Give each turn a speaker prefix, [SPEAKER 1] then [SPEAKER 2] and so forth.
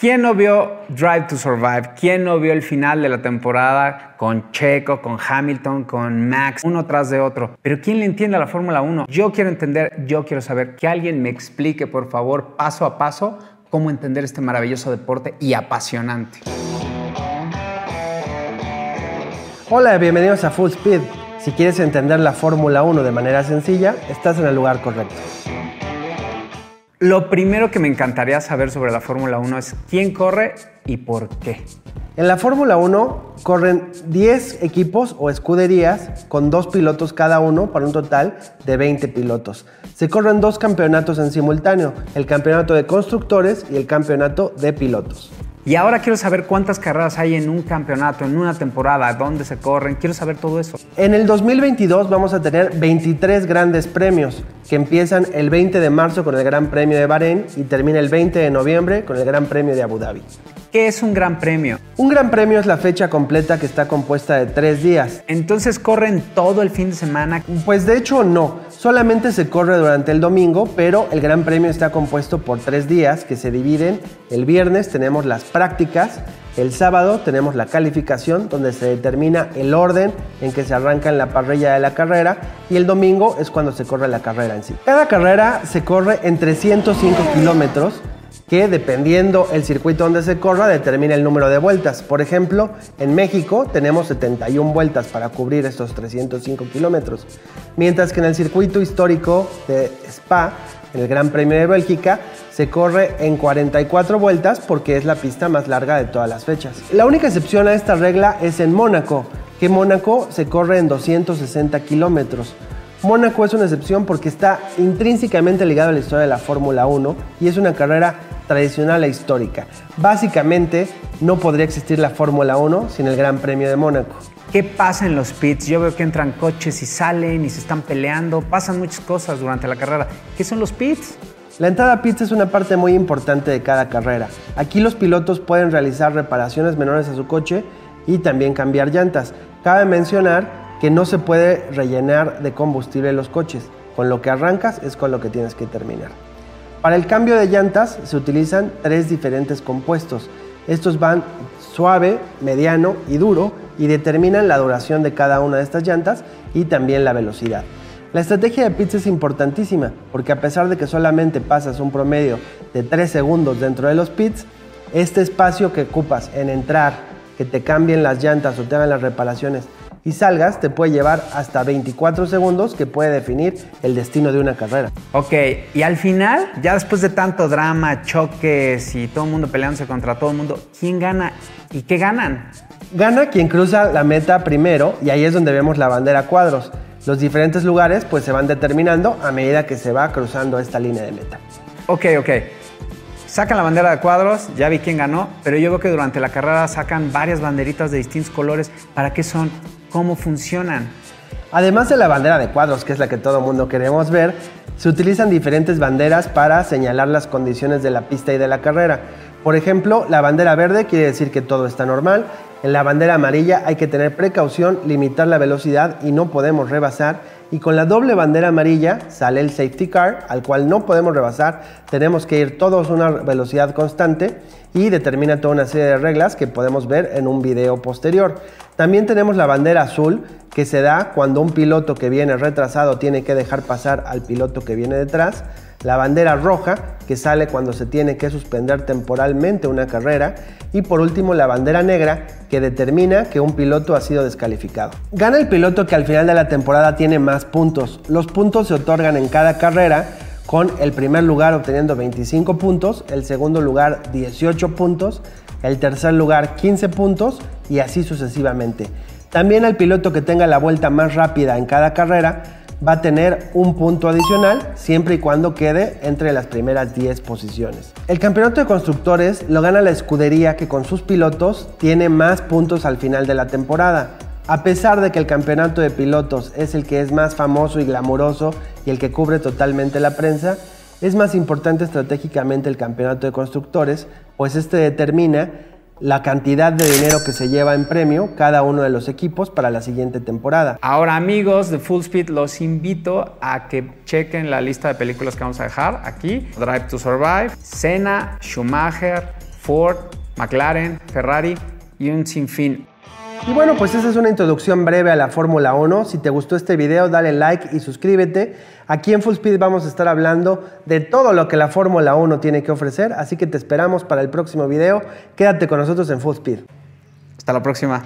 [SPEAKER 1] ¿Quién no vio Drive to Survive? ¿Quién no vio el final de la temporada con Checo, con Hamilton, con Max, uno tras de otro? Pero ¿quién le entiende a la Fórmula 1? Yo quiero entender, yo quiero saber, que alguien me explique, por favor, paso a paso, cómo entender este maravilloso deporte y apasionante.
[SPEAKER 2] Hola, bienvenidos a Full Speed. Si quieres entender la Fórmula 1 de manera sencilla, estás en el lugar correcto.
[SPEAKER 1] Lo primero que me encantaría saber sobre la Fórmula 1 es quién corre y por qué.
[SPEAKER 2] En la Fórmula 1 corren 10 equipos o escuderías con dos pilotos cada uno para un total de 20 pilotos. Se corren dos campeonatos en simultáneo, el campeonato de constructores y el campeonato de pilotos.
[SPEAKER 1] Y ahora quiero saber cuántas carreras hay en un campeonato, en una temporada, dónde se corren. Quiero saber todo eso.
[SPEAKER 2] En el 2022 vamos a tener 23 grandes premios que empiezan el 20 de marzo con el Gran Premio de Bahrein y termina el 20 de noviembre con el Gran Premio de Abu Dhabi.
[SPEAKER 1] ¿Qué es un gran premio?
[SPEAKER 2] Un gran premio es la fecha completa que está compuesta de tres días.
[SPEAKER 1] Entonces corren todo el fin de semana.
[SPEAKER 2] Pues de hecho no, solamente se corre durante el domingo, pero el gran premio está compuesto por tres días que se dividen. El viernes tenemos las prácticas, el sábado tenemos la calificación donde se determina el orden en que se arranca en la parrilla de la carrera y el domingo es cuando se corre la carrera en sí. Cada carrera se corre en 305 kilómetros que dependiendo el circuito donde se corra determina el número de vueltas. Por ejemplo, en México tenemos 71 vueltas para cubrir estos 305 kilómetros, mientras que en el circuito histórico de Spa, en el Gran Premio de Bélgica, se corre en 44 vueltas porque es la pista más larga de todas las fechas. La única excepción a esta regla es en Mónaco, que Mónaco se corre en 260 kilómetros. Mónaco es una excepción porque está intrínsecamente ligado a la historia de la Fórmula 1 y es una carrera tradicional e histórica. Básicamente, no podría existir la Fórmula 1 sin el Gran Premio de Mónaco.
[SPEAKER 1] ¿Qué pasa en los pits? Yo veo que entran coches y salen y se están peleando. Pasan muchas cosas durante la carrera. ¿Qué son los pits?
[SPEAKER 2] La entrada a pits es una parte muy importante de cada carrera. Aquí los pilotos pueden realizar reparaciones menores a su coche y también cambiar llantas. Cabe mencionar que no se puede rellenar de combustible los coches. Con lo que arrancas es con lo que tienes que terminar. Para el cambio de llantas se utilizan tres diferentes compuestos. Estos van suave, mediano y duro y determinan la duración de cada una de estas llantas y también la velocidad. La estrategia de pits es importantísima porque a pesar de que solamente pasas un promedio de 3 segundos dentro de los pits, este espacio que ocupas en entrar, que te cambien las llantas o te hagan las reparaciones y salgas te puede llevar hasta 24 segundos que puede definir el destino de una carrera.
[SPEAKER 1] Ok, y al final, ya después de tanto drama, choques y todo el mundo peleándose contra todo el mundo, ¿quién gana y qué ganan?
[SPEAKER 2] Gana quien cruza la meta primero y ahí es donde vemos la bandera cuadros. Los diferentes lugares pues se van determinando a medida que se va cruzando esta línea de meta.
[SPEAKER 1] Ok, ok. Sacan la bandera de cuadros, ya vi quién ganó, pero yo veo que durante la carrera sacan varias banderitas de distintos colores. ¿Para qué son? ¿Cómo funcionan?
[SPEAKER 2] Además de la bandera de cuadros, que es la que todo el mundo queremos ver, se utilizan diferentes banderas para señalar las condiciones de la pista y de la carrera. Por ejemplo, la bandera verde quiere decir que todo está normal. En la bandera amarilla hay que tener precaución, limitar la velocidad y no podemos rebasar y con la doble bandera amarilla sale el safety car, al cual no podemos rebasar, tenemos que ir todos a una velocidad constante y determina toda una serie de reglas que podemos ver en un video posterior. También tenemos la bandera azul que se da cuando un piloto que viene retrasado tiene que dejar pasar al piloto que viene detrás la bandera roja, que sale cuando se tiene que suspender temporalmente una carrera, y por último la bandera negra, que determina que un piloto ha sido descalificado. Gana el piloto que al final de la temporada tiene más puntos. Los puntos se otorgan en cada carrera, con el primer lugar obteniendo 25 puntos, el segundo lugar 18 puntos, el tercer lugar 15 puntos y así sucesivamente. También el piloto que tenga la vuelta más rápida en cada carrera va a tener un punto adicional siempre y cuando quede entre las primeras 10 posiciones. El campeonato de constructores lo gana la escudería que con sus pilotos tiene más puntos al final de la temporada. A pesar de que el campeonato de pilotos es el que es más famoso y glamuroso y el que cubre totalmente la prensa, es más importante estratégicamente el campeonato de constructores, pues este determina la cantidad de dinero que se lleva en premio cada uno de los equipos para la siguiente temporada.
[SPEAKER 1] Ahora amigos de Full Speed, los invito a que chequen la lista de películas que vamos a dejar aquí. Drive to Survive, Senna, Schumacher, Ford, McLaren, Ferrari y un sinfín.
[SPEAKER 2] Y bueno, pues esa es una introducción breve a la Fórmula 1. Si te gustó este video, dale like y suscríbete. Aquí en Full Speed vamos a estar hablando de todo lo que la Fórmula 1 tiene que ofrecer, así que te esperamos para el próximo video. Quédate con nosotros en Full Speed.
[SPEAKER 1] Hasta la próxima.